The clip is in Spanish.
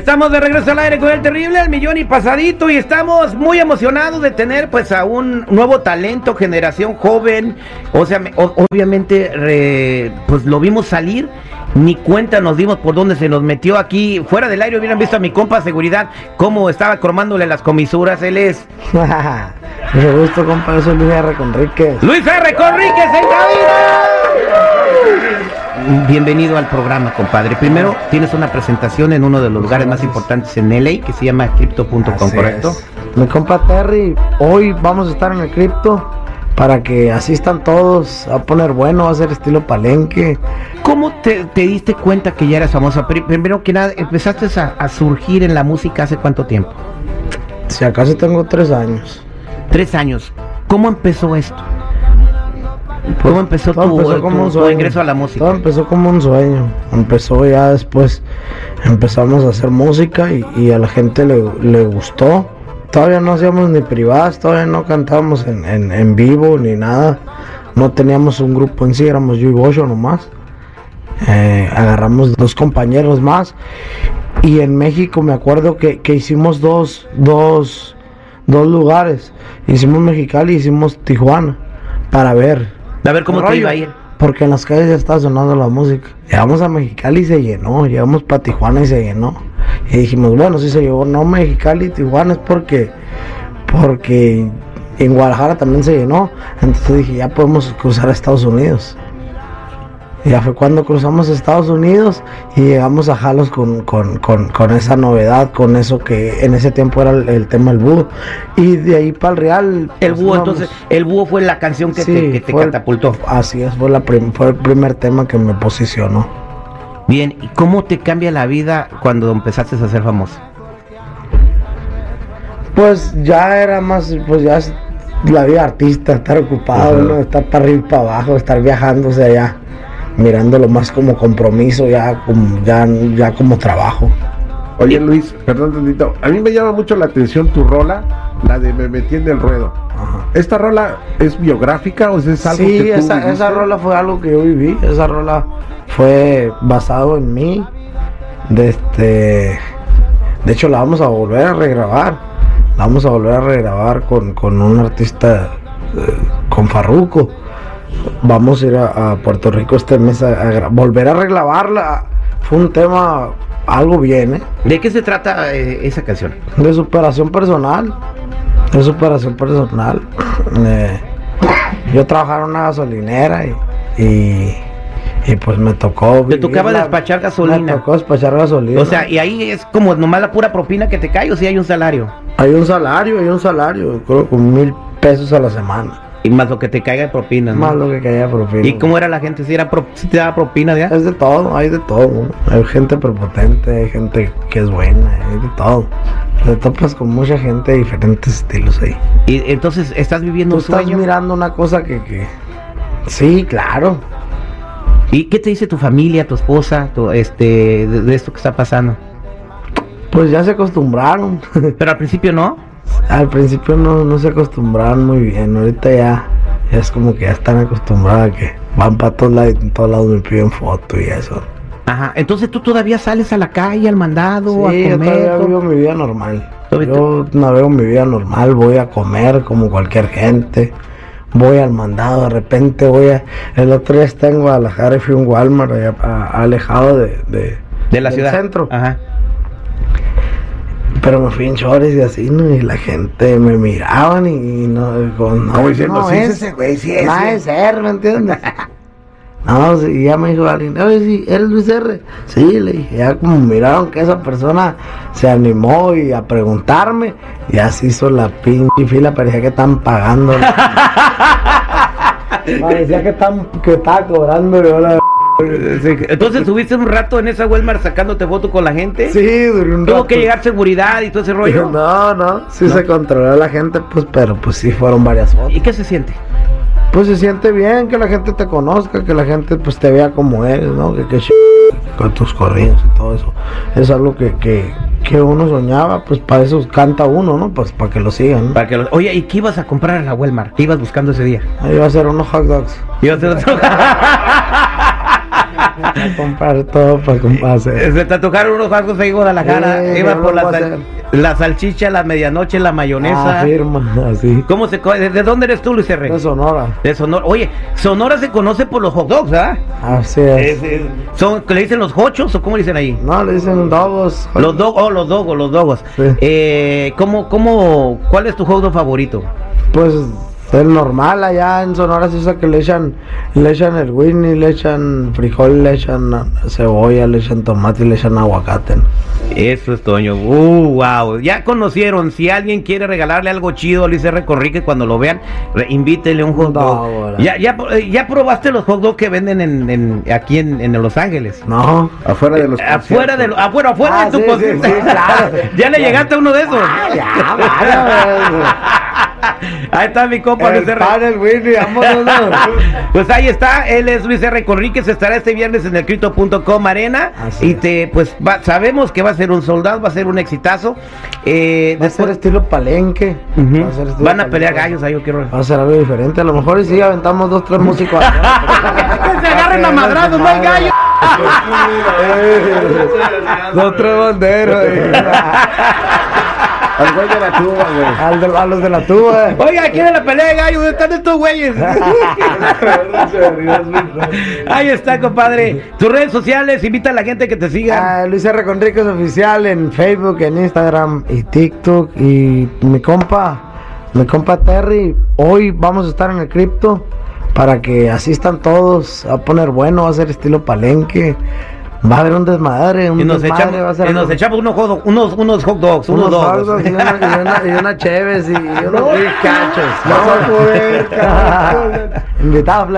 Estamos de regreso al aire con el terrible, el millón y pasadito y estamos muy emocionados de tener pues a un nuevo talento, generación joven, o sea, obviamente pues lo vimos salir, ni cuenta nos dimos por dónde se nos metió aquí, fuera del aire hubieran visto a mi compa seguridad cómo estaba cromándole las comisuras, él es... Mucho gusto compa, soy Luis R. Conríquez. Luis R. Conríquez en cabina bienvenido al programa, compadre. Primero, tienes una presentación en uno de los lugares más importantes en LA que se llama Crypto.com, ¿correcto? Mi compa Terry, hoy vamos a estar en el Crypto para que asistan todos a poner bueno, a hacer estilo palenque. ¿Cómo te, diste cuenta que ya eras famosa? Primero que nada, empezaste a, surgir en la música hace cuánto tiempo? Si acaso tengo tres años. Tres años. ¿Cómo empezó esto? ¿Cómo empezó, tu, ingreso a la música? Todo empezó como un sueño. Empezó ya después, empezamos a hacer música y, a la gente le, gustó. Todavía no hacíamos ni privadas, todavía no cantábamos en, vivo ni nada. No teníamos un grupo en sí, éramos yo y Bocho nomás. Eh, agarramos dos compañeros más. Y en México me acuerdo que, hicimos dos, dos, dos lugares. Hicimos Mexicali y hicimos Tijuana para ver a ver cómo te iba a ir. Porque en las calles ya estaba sonando la música. Llegamos a Mexicali y se llenó. Llegamos para Tijuana y se llenó. Y dijimos, bueno, si se llevó no Mexicali y Tijuana es porque, porque en Guadalajara también se llenó. Entonces dije, ya podemos cruzar a Estados Unidos. Ya fue cuando cruzamos Estados Unidos y llegamos a Jalos con, esa novedad, con eso que en ese tiempo era el, tema del búho. Y de ahí para el Real. El búho, entonces, el búho fue la canción que te, catapultó. así es, fue, la fue el primer tema que me posicionó. Bien, ¿y cómo te cambia la vida cuando empezaste a ser famoso? Pues ya era más, pues ya la vida artista, estar ocupado, estar para arriba y para abajo, estar viajándose allá mirándolo más como compromiso, ya como, ya, ya como trabajo. Oye Luis, perdón tantito, a mí me llama mucho la atención tu rola, la de Me metí en el ruedo. ¿Esta rola es biográfica o es algo sí, que esa, esa rola fue algo que yo viví, esa rola fue basado en mí. De este de hecho la vamos a volver a regrabar. La vamos a volver a regrabar con, con un artista eh, con Farruco vamos a ir a, Puerto Rico este mes a, volver a regrabarla. Fue un tema algo bien, ¿eh? ¿De qué se trata eh, esa canción? De superación personal. De superación personal. Eh, yo trabajaba en una gasolinera y, y, pues me tocó. ¿Te tocaba despachar gasolina? Me tocó despachar gasolina. O sea, y ahí es como nomás la pura propina que te cae o si hay un salario. Hay un salario, hay un salario, creo con mil pesos a la semana. Y más lo que te caiga de propina, Más lo que caiga de propina. ¿Y cómo era la gente? ¿Si, era te daba propina ya? Es de todo, hay de todo. Hay gente prepotente, hay gente que es buena, hay de todo. Te topas con mucha gente de diferentes estilos ahí. Y entonces, ¿estás viviendo un sueño? estás mirando una cosa que, que... Sí, claro. ¿Y qué te dice tu familia, tu esposa, tu, este, de esto que está pasando? Pues ya se acostumbraron. Pero al principio no. Al principio no, se acostumbraban muy bien, ahorita ya, es como que ya están acostumbrados a que van para todos lados, en todos lados me piden foto y eso. Ajá, entonces tú todavía sales a la calle, al mandado, a comer. Yo todavía vivo mi vida normal. Yo navego mi vida normal, voy a comer como cualquier gente. Voy al mandado, de repente voy a. El otro día está en Guadalajara y fui a un Walmart alejado de, de, de la ciudad. centro. Ajá. Pero me fui en chores y así, ¿no? Y la gente me miraban y, no, con, no, diciendo, no, ese güey, sí es. Nada de ser, ¿me entiendes? no, y ya me dijo alguien, oye, sí, ¿eres Luis R? Sí, le dije, ya como miraron que esa persona se animó y a preguntarme, y así hizo la pinche fila, parecía que están pagando. parecía que están, que estaba cobrando, la entonces tuviste un rato en esa Walmart sacándote foto con la gente. Sí, duró un Tuvo que llegar seguridad y todo ese rollo. No, no, sí se controló la gente, pues, pero pues sí fueron varias fotos. ¿Y qué se siente? Pues se siente bien que la gente te conozca, que la gente pues te vea como eres, ¿no? Que, que con tus corridos y todo eso. Es algo que, que, que uno soñaba, pues para eso canta uno, ¿no? Pues para que lo sigan. Para que Oye, ¿y qué ibas a comprar en la Walmart? ¿Qué ibas buscando ese día? Iba a ser unos hot dogs. Iba a ser a comprar todo para comprar. Se te tocaron unos vascos en Guadalajara. Sí, Iba yo por la, sal- la salchicha, la medianoche, la mayonesa. Ah, firma, así. ¿Cómo se ¿De dónde eres tú, Luis R? De Sonora. De Sonora. Oye, Sonora se conoce por los hot dogs, ¿ah? Así es. Es- es- son, ¿Le dicen los hochos o cómo le dicen ahí? No, le dicen dogos. Los dogos, oh, los dogos, los dogos. Sí. Eh, ¿cómo, cómo, ¿Cuál es tu hot dog favorito? Pues el normal allá en Sonora se usa que le echan, le echan el winnie, le echan frijol, le echan cebolla, le echan tomate y le echan aguacate. ¿no? Eso es Toño. Uh, wow. Ya conocieron. Si alguien quiere regalarle algo chido a Luis R. Conrique cuando lo vean, invítele un hot No, dog. ahora. ya, ya, eh, ya probaste los hot dogs que venden en, en- aquí en, en Los Ángeles. No. Afuera de los Afuera de, lo- afuera, afuera Ah, de tu sí, cocina. sí, sí, claro. ya le llegaste a uno de esos. Ah, ya, vaya, Ahí está mi compa el Luis R. pan, el winnie, vámonos. ¿no? Pues ahí está, él es Luis R. Conríquez, estará este viernes en el Crypto.com Arena Así y te, pues va- sabemos que va a ser un soldado, va a ser un exitazo. Eh, Va a ser después estilo palenque. Ujú. Va a ser estilo van a palenque. pelear gallos ahí, yo quiero. Va a ser algo diferente. A lo mejor y sí aventamos dos, tres músicos. que se agarren a madrazos, no hay gallo. dos, tres banderos. Al güey de la tuba, güey. Al de- a los de la tuba. Oiga, ¿quién es la pelea de? ¿Dónde están estos güeyes? ahí está, compadre. Tus redes sociales, invita a la gente que te siga. Ah, Luis R. Conríquez Oficial en Facebook, en Instagram y TikTok. Y mi compa, mi compa Terry, hoy vamos a estar en el cripto para que asistan todos. A poner bueno, va a ser estilo palenque. Va a haber un desmadre, un y nos desmadre, echamos, va a ser y nos algo- echamos unos, hot dog- unos, unos hot dogs, unos, unos dogs. hot dogs y una, y una, y una cheves y, y unos No. cachos. Vas a poder, cabrón. Invitado.